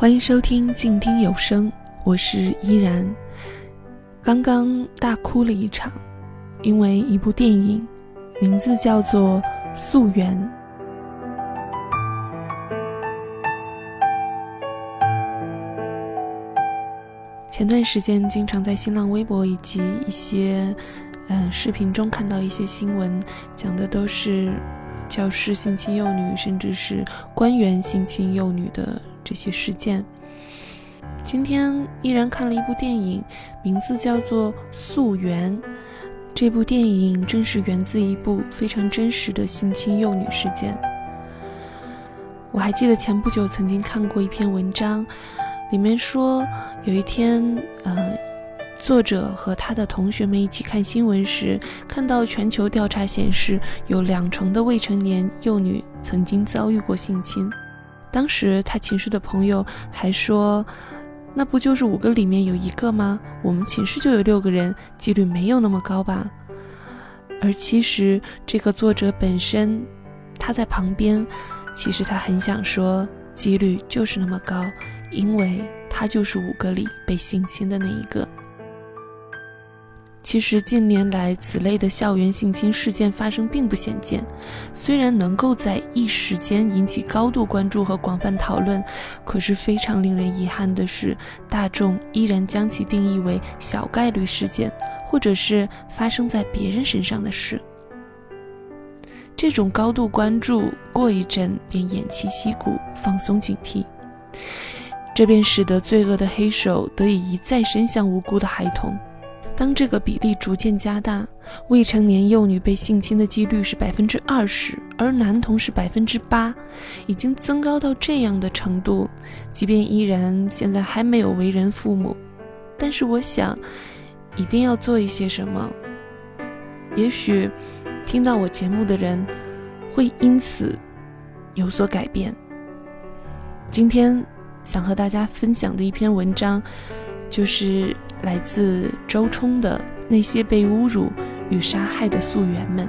欢迎收听静听有声，我是依然。刚刚大哭了一场，因为一部电影，名字叫做《溯源》。前段时间，经常在新浪微博以及一些嗯视频中看到一些新闻，讲的都是教师性侵幼女，甚至是官员性侵幼女的。这些事件，今天依然看了一部电影，名字叫做《溯源》。这部电影正是源自一部非常真实的性侵幼女事件。我还记得前不久曾经看过一篇文章，里面说有一天，呃，作者和他的同学们一起看新闻时，看到全球调查显示，有两成的未成年幼女曾经遭遇过性侵。当时他寝室的朋友还说：“那不就是五个里面有一个吗？我们寝室就有六个人，几率没有那么高吧？”而其实这个作者本身，他在旁边，其实他很想说，几率就是那么高，因为他就是五个里被性侵的那一个。其实近年来，此类的校园性侵事件发生并不鲜见。虽然能够在一时间引起高度关注和广泛讨论，可是非常令人遗憾的是，大众依然将其定义为小概率事件，或者是发生在别人身上的事。这种高度关注，过一阵便偃旗息鼓，放松警惕，这便使得罪恶的黑手得以一再伸向无辜的孩童。当这个比例逐渐加大，未成年幼女被性侵的几率是百分之二十，而男童是百分之八，已经增高到这样的程度。即便依然现在还没有为人父母，但是我想，一定要做一些什么。也许，听到我节目的人，会因此有所改变。今天想和大家分享的一篇文章，就是。来自周冲的那些被侮辱与杀害的溯源们。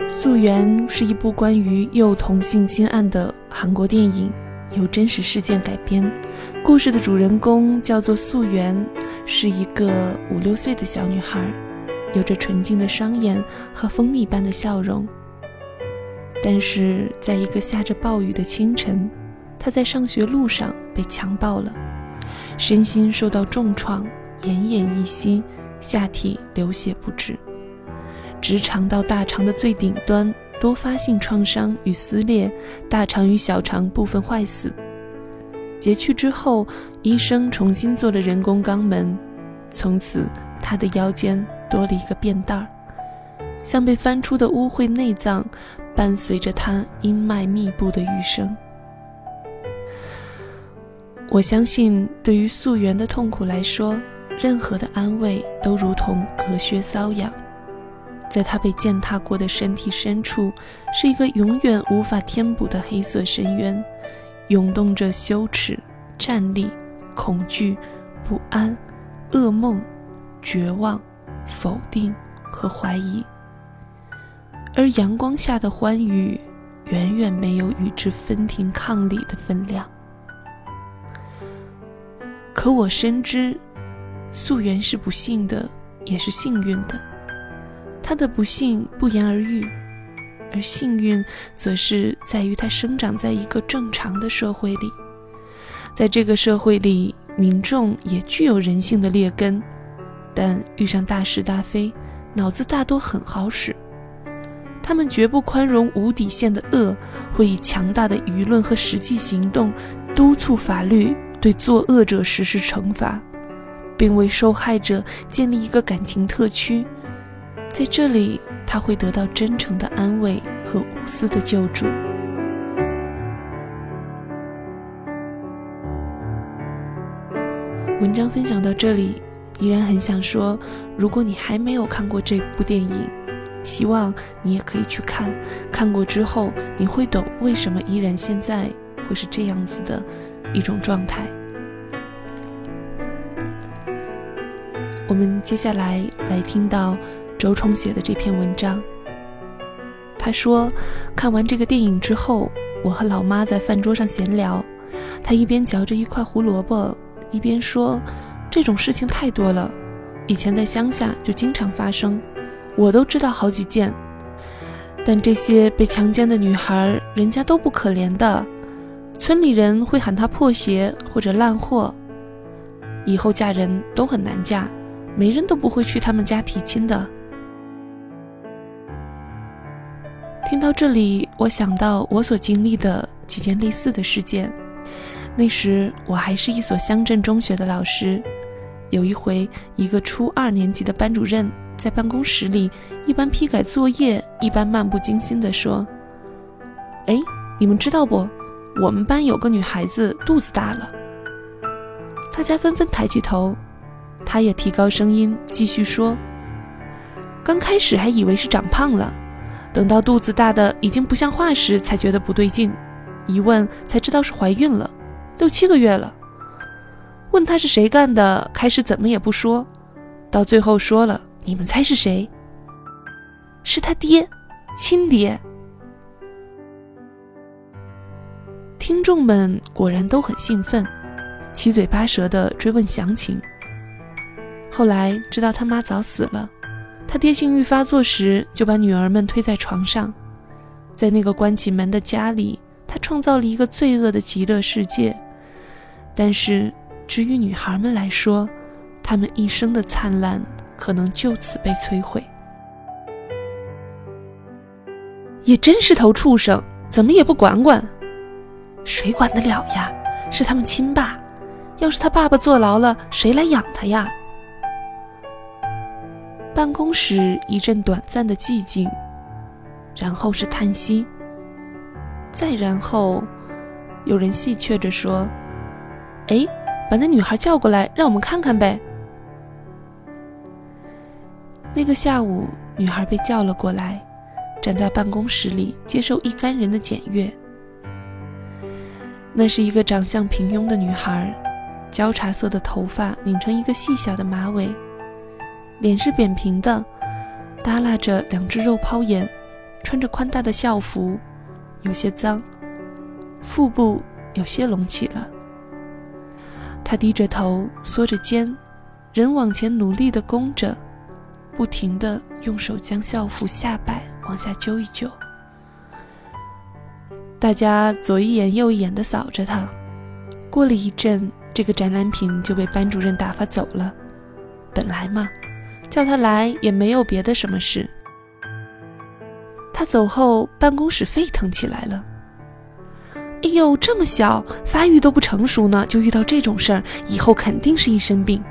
《溯源》是一部关于幼童性侵案的韩国电影，由真实事件改编。故事的主人公叫做素媛，是一个五六岁的小女孩。有着纯净的双眼和蜂蜜般的笑容，但是在一个下着暴雨的清晨，他在上学路上被强暴了，身心受到重创，奄奄一息，下体流血不止，直肠到大肠的最顶端多发性创伤与撕裂，大肠与小肠部分坏死。截去之后，医生重新做了人工肛门，从此他的腰间。多了一个便袋儿，像被翻出的污秽内脏，伴随着他阴脉密布的余生。我相信，对于溯源的痛苦来说，任何的安慰都如同隔靴搔痒。在他被践踏过的身体深处，是一个永远无法填补的黑色深渊，涌动着羞耻、战栗、恐惧、不安、噩梦、绝望。否定和怀疑，而阳光下的欢愉，远远没有与之分庭抗礼的分量。可我深知，素媛是不幸的，也是幸运的。她的不幸不言而喻，而幸运则是在于她生长在一个正常的社会里，在这个社会里，民众也具有人性的劣根。但遇上大是大非，脑子大多很好使。他们绝不宽容无底线的恶，会以强大的舆论和实际行动，督促法律对作恶者实施惩罚，并为受害者建立一个感情特区。在这里，他会得到真诚的安慰和无私的救助。文章分享到这里。依然很想说，如果你还没有看过这部电影，希望你也可以去看。看过之后，你会懂为什么依然现在会是这样子的一种状态。我们接下来来听到周冲写的这篇文章。他说，看完这个电影之后，我和老妈在饭桌上闲聊，他一边嚼着一块胡萝卜，一边说：“这种事情太多了，以前在乡下就经常发生，我都知道好几件。但这些被强奸的女孩，人家都不可怜的，村里人会喊她破鞋或者烂货，以后嫁人都很难嫁。”没人都不会去他们家提亲的。听到这里，我想到我所经历的几件类似的事件。那时我还是一所乡镇中学的老师。有一回，一个初二年级的班主任在办公室里一般批改作业，一般漫不经心地说：“哎，你们知道不？我们班有个女孩子肚子大了。”大家纷纷抬起头。他也提高声音继续说：“刚开始还以为是长胖了，等到肚子大的已经不像话时，才觉得不对劲。一问才知道是怀孕了，六七个月了。问他是谁干的，开始怎么也不说，到最后说了，你们猜是谁？是他爹，亲爹。”听众们果然都很兴奋，七嘴八舌地追问详情。后来知道他妈早死了，他爹性欲发作时就把女儿们推在床上，在那个关起门的家里，他创造了一个罪恶的极乐世界。但是，至于女孩们来说，她们一生的灿烂可能就此被摧毁。也真是头畜生，怎么也不管管？谁管得了呀？是他们亲爸，要是他爸爸坐牢了，谁来养他呀？办公室一阵短暂的寂静，然后是叹息，再然后，有人戏谑着说：“哎，把那女孩叫过来，让我们看看呗。”那个下午，女孩被叫了过来，站在办公室里接受一干人的检阅。那是一个长相平庸的女孩，焦茶色的头发拧成一个细小的马尾。脸是扁平的，耷拉着两只肉泡眼，穿着宽大的校服，有些脏，腹部有些隆起了。他低着头，缩着肩，人往前努力地弓着，不停地用手将校服下摆往下揪一揪。大家左一眼右一眼地扫着他。过了一阵，这个展览品就被班主任打发走了。本来嘛。叫他来也没有别的什么事。他走后，办公室沸腾起来了。哎呦，这么小，发育都不成熟呢，就遇到这种事儿，以后肯定是一身病。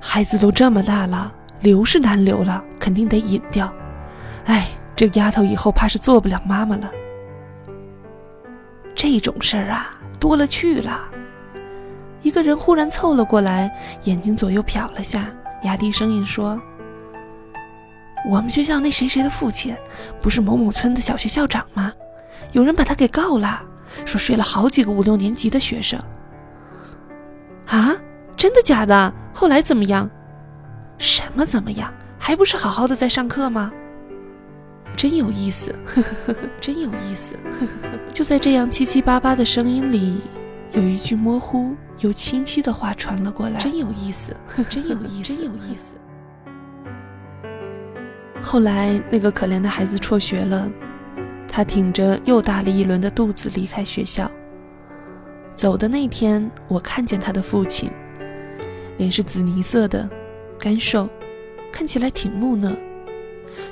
孩子都这么大了，留是难留了，肯定得引掉。哎，这丫头以后怕是做不了妈妈了。这种事儿啊，多了去了。一个人忽然凑了过来，眼睛左右瞟了下。压低声音说：“我们学校那谁谁的父亲，不是某某村的小学校长吗？有人把他给告了，说睡了好几个五六年级的学生。啊，真的假的？后来怎么样？什么怎么样？还不是好好的在上课吗？真有意思，呵呵呵真有意思。就在这样七七八八的声音里，有一句模糊。”又清晰的话传了过来，真有意思，真有意思，真有意思。后来那个可怜的孩子辍学了，他挺着又大了一轮的肚子离开学校。走的那天，我看见他的父亲，脸是紫泥色的，干瘦，看起来挺木讷，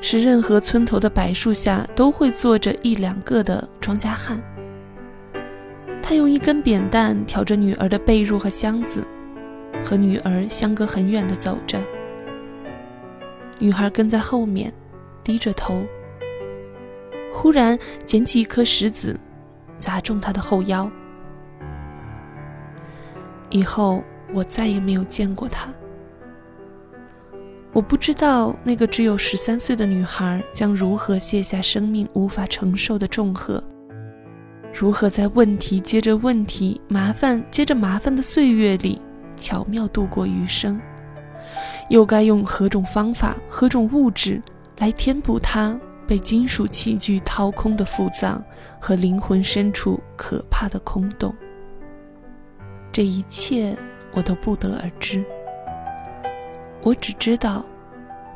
是任何村头的柏树下都会坐着一两个的庄稼汉。他用一根扁担挑着女儿的被褥和箱子，和女儿相隔很远的走着。女孩跟在后面，低着头。忽然捡起一颗石子，砸中他的后腰。以后我再也没有见过他。我不知道那个只有十三岁的女孩将如何卸下生命无法承受的重荷。如何在问题接着问题、麻烦接着麻烦的岁月里巧妙度过余生？又该用何种方法、何种物质来填补它被金属器具掏空的腹脏和灵魂深处可怕的空洞？这一切我都不得而知。我只知道，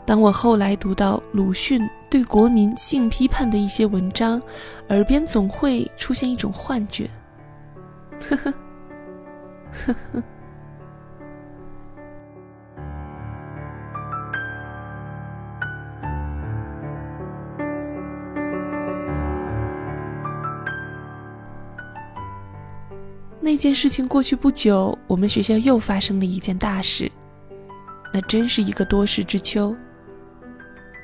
当我后来读到鲁迅对国民性批判的一些文章，耳边总会出现一种幻觉。呵呵，呵呵。那件事情过去不久，我们学校又发生了一件大事，那真是一个多事之秋。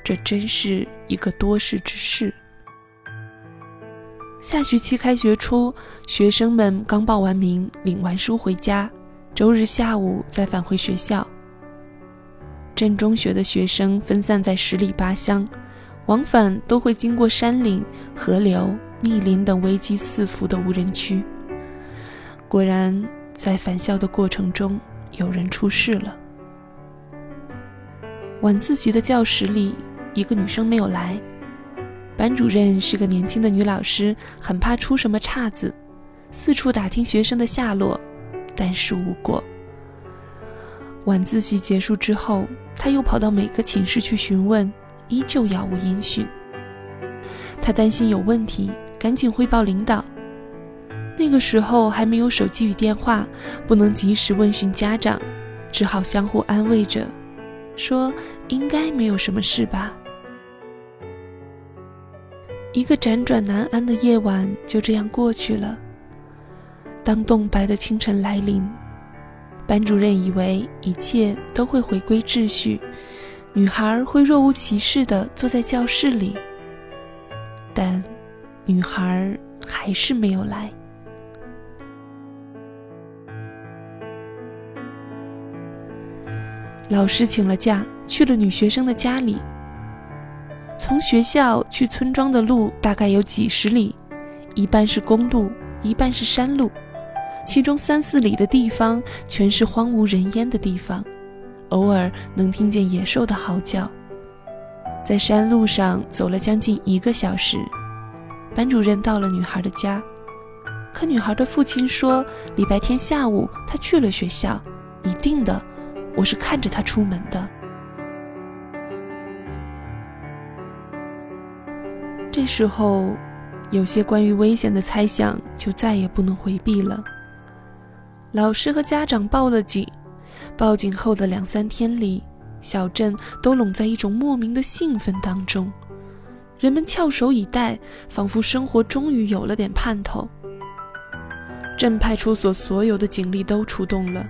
这真是一个多事之事。下学期开学初，学生们刚报完名，领完书回家，周日下午再返回学校。镇中学的学生分散在十里八乡，往返都会经过山岭、河流、密林等危机四伏的无人区。果然，在返校的过程中，有人出事了。晚自习的教室里，一个女生没有来。班主任是个年轻的女老师，很怕出什么岔子，四处打听学生的下落，但是无果。晚自习结束之后，她又跑到每个寝室去询问，依旧杳无音讯。她担心有问题，赶紧汇报领导。那个时候还没有手机与电话，不能及时问询家长，只好相互安慰着，说应该没有什么事吧。一个辗转难安的夜晚就这样过去了。当冻白的清晨来临，班主任以为一切都会回归秩序，女孩会若无其事地坐在教室里，但女孩还是没有来。老师请了假，去了女学生的家里。从学校去村庄的路大概有几十里，一半是公路，一半是山路，其中三四里的地方全是荒无人烟的地方，偶尔能听见野兽的嚎叫。在山路上走了将近一个小时，班主任到了女孩的家，可女孩的父亲说礼拜天下午他去了学校，一定的。我是看着他出门的。这时候，有些关于危险的猜想就再也不能回避了。老师和家长报了警，报警后的两三天里，小镇都笼在一种莫名的兴奋当中，人们翘首以待，仿佛生活终于有了点盼头。镇派出所所有的警力都出动了。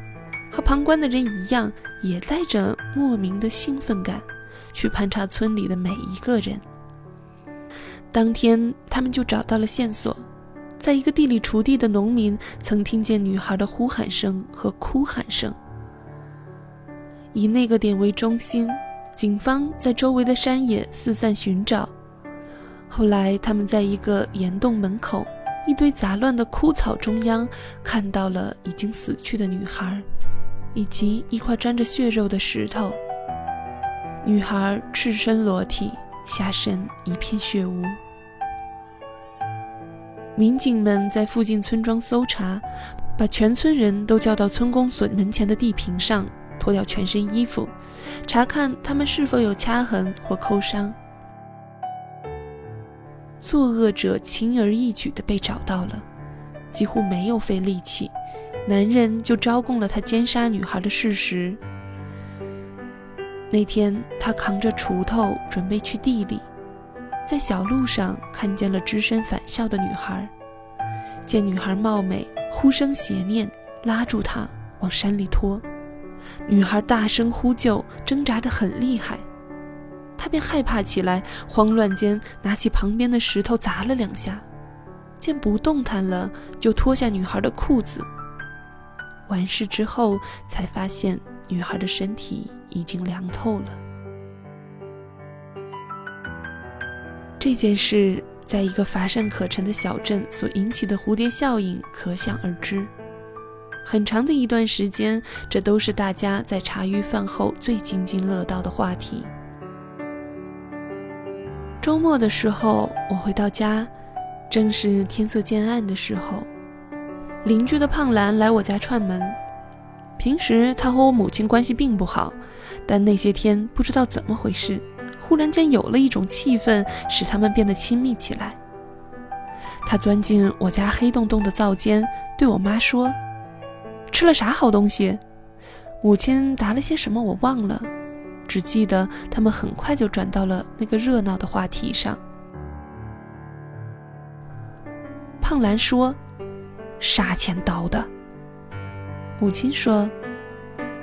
和旁观的人一样，也带着莫名的兴奋感，去盘查村里的每一个人。当天，他们就找到了线索，在一个地里锄地的农民曾听见女孩的呼喊声和哭喊声。以那个点为中心，警方在周围的山野四散寻找。后来，他们在一个岩洞门口，一堆杂乱的枯草中央，看到了已经死去的女孩。以及一块沾着血肉的石头。女孩赤身裸体，下身一片血污。民警们在附近村庄搜查，把全村人都叫到村公所门前的地坪上，脱掉全身衣服，查看他们是否有掐痕或抠伤。作恶者轻而易举地被找到了，几乎没有费力气。男人就招供了他奸杀女孩的事实。那天，他扛着锄头准备去地里，在小路上看见了只身返校的女孩。见女孩貌美，呼声邪念，拉住她往山里拖。女孩大声呼救，挣扎得很厉害，他便害怕起来，慌乱间拿起旁边的石头砸了两下，见不动弹了，就脱下女孩的裤子。完事之后，才发现女孩的身体已经凉透了。这件事在一个乏善可陈的小镇所引起的蝴蝶效应，可想而知。很长的一段时间，这都是大家在茶余饭后最津津乐道的话题。周末的时候，我回到家，正是天色渐暗的时候。邻居的胖兰来我家串门。平时他和我母亲关系并不好，但那些天不知道怎么回事，忽然间有了一种气氛，使他们变得亲密起来。他钻进我家黑洞洞的灶间，对我妈说。吃了啥好东西？母亲答了些什么，我忘了，只记得他们很快就转到了那个热闹的话题上。胖兰说：“杀千刀的。”母亲说：“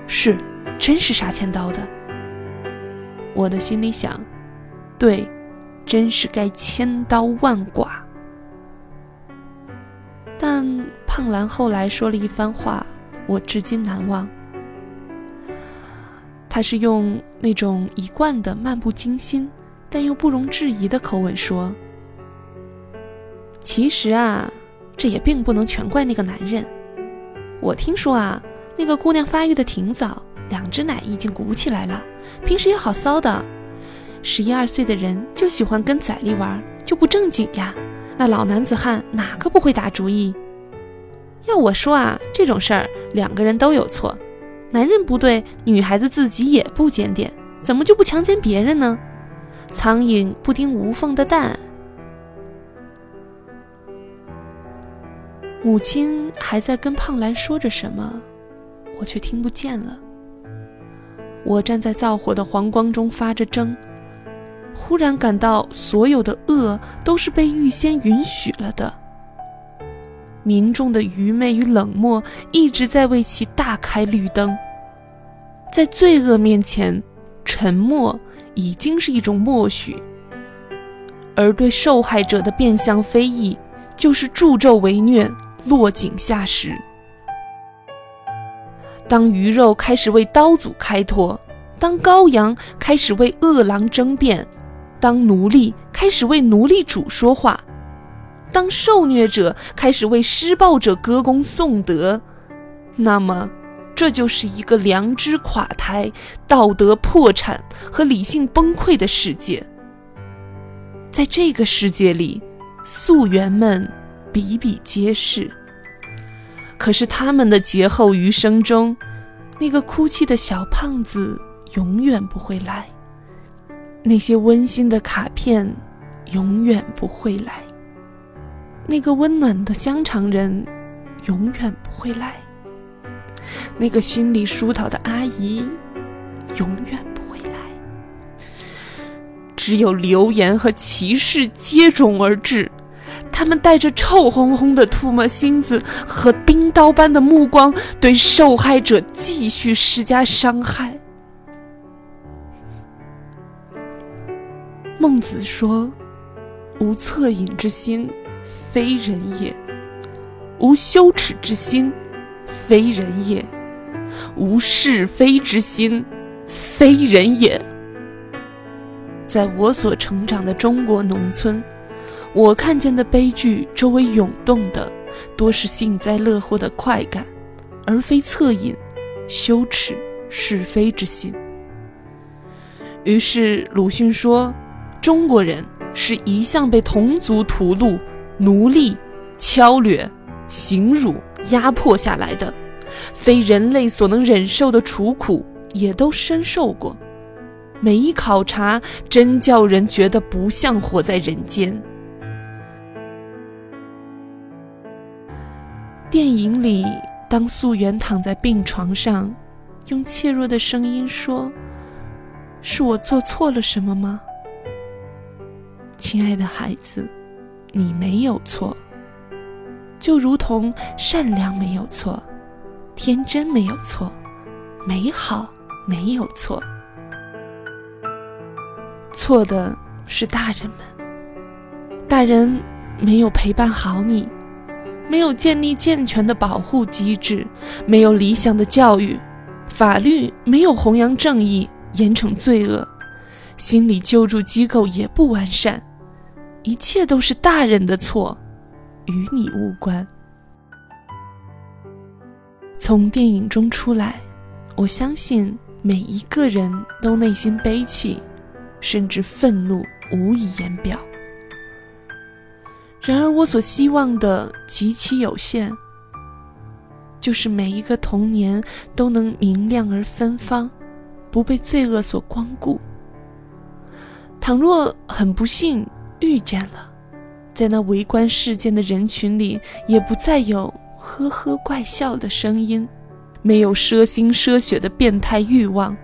是，真是杀千刀的。”我的心里想：“对，真是该千刀万剐。”但胖兰后来说了一番话。我至今难忘。他是用那种一贯的漫不经心，但又不容置疑的口吻说：“其实啊，这也并不能全怪那个男人。我听说啊，那个姑娘发育的挺早，两只奶已经鼓起来了，平时也好骚的。十一二岁的人就喜欢跟崽力玩，就不正经呀。那老男子汉哪个不会打主意？要我说啊，这种事儿。”两个人都有错，男人不对，女孩子自己也不检点，怎么就不强奸别人呢？苍蝇不叮无缝的蛋。母亲还在跟胖兰说着什么，我却听不见了。我站在灶火的黄光中发着怔，忽然感到所有的恶都是被预先允许了的。民众的愚昧与冷漠一直在为其大开绿灯。在罪恶面前，沉默已经是一种默许；而对受害者的变相非议，就是助纣为虐、落井下石。当鱼肉开始为刀俎开脱，当羔羊开始为恶狼争辩，当奴隶开始为奴隶主说话。当受虐者开始为施暴者歌功颂德，那么，这就是一个良知垮台、道德破产和理性崩溃的世界。在这个世界里，溯源们比比皆是。可是他们的劫后余生中，那个哭泣的小胖子永远不会来，那些温馨的卡片永远不会来。那个温暖的香肠人，永远不会来；那个心里疏导的阿姨，永远不会来。只有流言和歧视接踵而至，他们带着臭烘烘的唾沫星子和冰刀般的目光，对受害者继续施加伤害。孟子说：“无恻隐之心。”非人也，无羞耻之心；非人也，无是非之心；非人也。在我所成长的中国农村，我看见的悲剧周围涌动的，多是幸灾乐祸的快感，而非恻隐、羞耻、是非之心。于是鲁迅说：“中国人是一向被同族屠戮。”奴隶、敲掠、刑辱、压迫下来的，非人类所能忍受的楚苦，也都深受过。每一考察，真叫人觉得不像活在人间。电影里，当素媛躺在病床上，用怯弱的声音说：“是我做错了什么吗？”亲爱的孩子。你没有错，就如同善良没有错，天真没有错，美好没有错。错的是大人们，大人没有陪伴好你，没有建立健全的保护机制，没有理想的教育，法律没有弘扬正义，严惩罪恶，心理救助机构也不完善。一切都是大人的错，与你无关。从电影中出来，我相信每一个人都内心悲戚，甚至愤怒无以言表。然而，我所希望的极其有限，就是每一个童年都能明亮而芬芳，不被罪恶所光顾。倘若很不幸遇见了，在那围观事件的人群里，也不再有呵呵怪笑的声音，没有奢心奢血的变态欲望。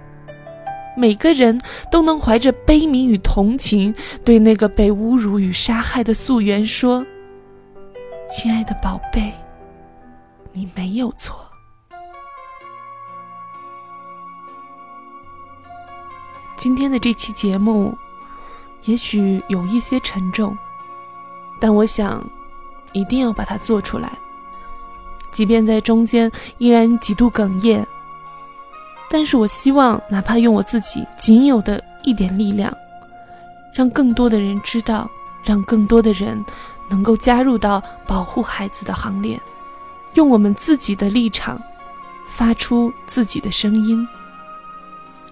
每个人都能怀着悲悯与同情，对那个被侮辱与杀害的溯源说：“亲爱的宝贝，你没有错。”今天的这期节目，也许有一些沉重，但我想，一定要把它做出来，即便在中间依然几度哽咽。但是我希望，哪怕用我自己仅有的一点力量，让更多的人知道，让更多的人能够加入到保护孩子的行列，用我们自己的立场，发出自己的声音。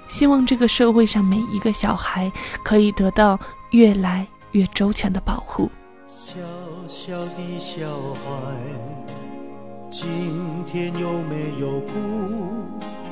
希望这个社会上每一个小孩可以得到越来越周全的保护。小小的小孩，今天有没有哭？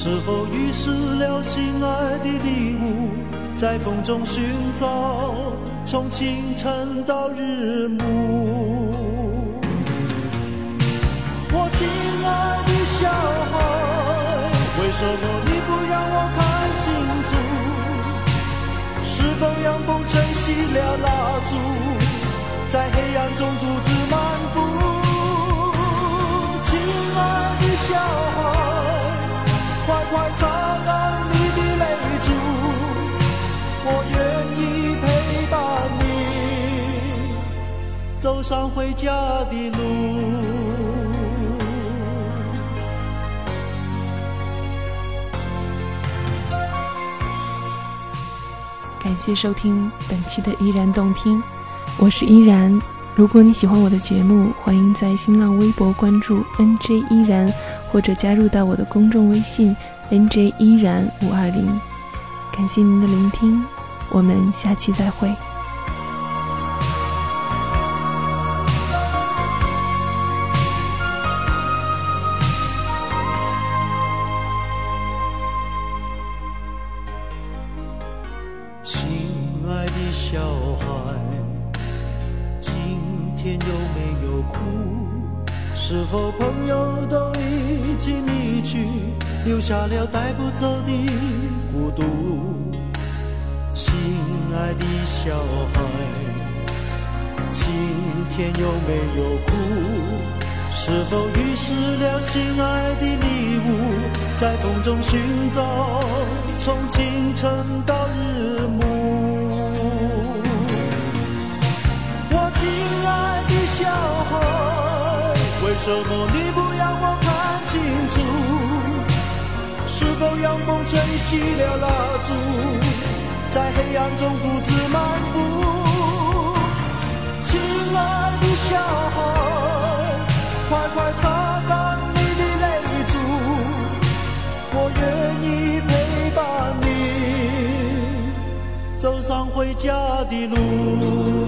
是否遗失了心爱的礼物，在风中寻找，从清晨到日暮。我亲爱的小孩，为什么你不让我看清楚？是否阳光吹熄了蜡烛，在黑暗中独自上回家的路。感谢收听本期的依然动听，我是依然。如果你喜欢我的节目，欢迎在新浪微博关注 NJ 依然，或者加入到我的公众微信。nj 依然五二零，感谢您的聆听，我们下期再会。寻找，从清晨到日暮。我亲爱的小孩，为什么你不让我看清楚？是否阳光吹熄了蜡烛，在黑暗中独自漫步？回家的路。